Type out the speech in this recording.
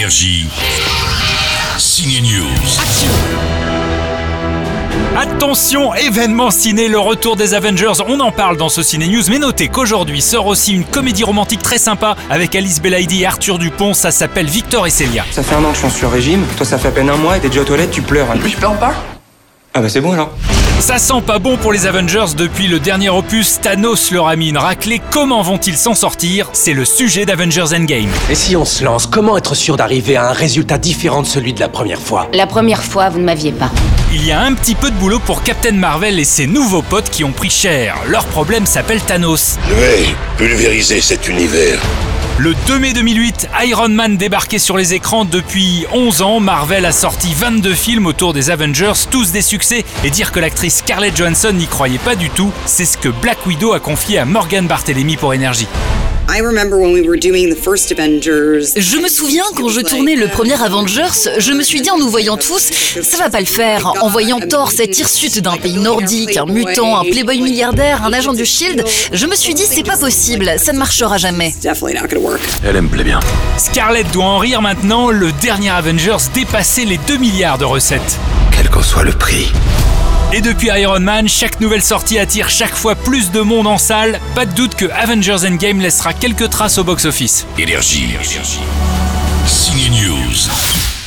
Énergie. Signe News. Attention, événement ciné, le retour des Avengers, on en parle dans ce Ciné News, mais notez qu'aujourd'hui sort aussi une comédie romantique très sympa avec Alice Belaïdi et Arthur Dupont, ça s'appelle Victor et Célia. Ça fait un an que je suis sur régime, toi ça fait à peine un mois et t'es déjà aux toilettes, tu pleures. Je pleure pas Ah bah c'est bon alors Ça sent pas bon pour les Avengers depuis le dernier opus, Thanos leur a mis une raclée, comment vont-ils s'en sortir? C'est le sujet d'Avengers Endgame. Et si on se lance, comment être sûr d'arriver à un résultat différent de celui de la première fois? La première fois, vous ne m'aviez pas. Il y a un petit peu de boulot pour Captain Marvel et ses nouveaux potes qui ont pris cher. Leur problème s'appelle Thanos. Je vais pulvériser cet univers. Le 2 mai 2008, Iron Man débarquait sur les écrans depuis 11 ans. Marvel a sorti 22 films autour des Avengers, tous des succès. Et dire que l'actrice Scarlett Johansson n'y croyait pas du tout, c'est ce que Black Widow a confié à Morgan Barthélemy pour Énergie. I remember when we were doing the first Avengers. Je me souviens quand je tournais le premier Avengers, je me suis dit en nous voyant tous, ça va pas le faire. En voyant Thor, cet hirsute d'un pays nordique, un mutant, un playboy milliardaire, un agent du Shield, je me suis dit c'est pas possible, ça ne marchera jamais. It's definitely not gonna work. Elle me plaît bien. Scarlett doit en rire maintenant, le dernier Avengers dépassait les 2 milliards de recettes. Quel qu'en soit le prix. Et depuis Iron Man, chaque nouvelle sortie attire chaque fois plus de monde en salle. Pas de doute que Avengers Endgame laissera quelques traces au box-office. Énergie. Signe News.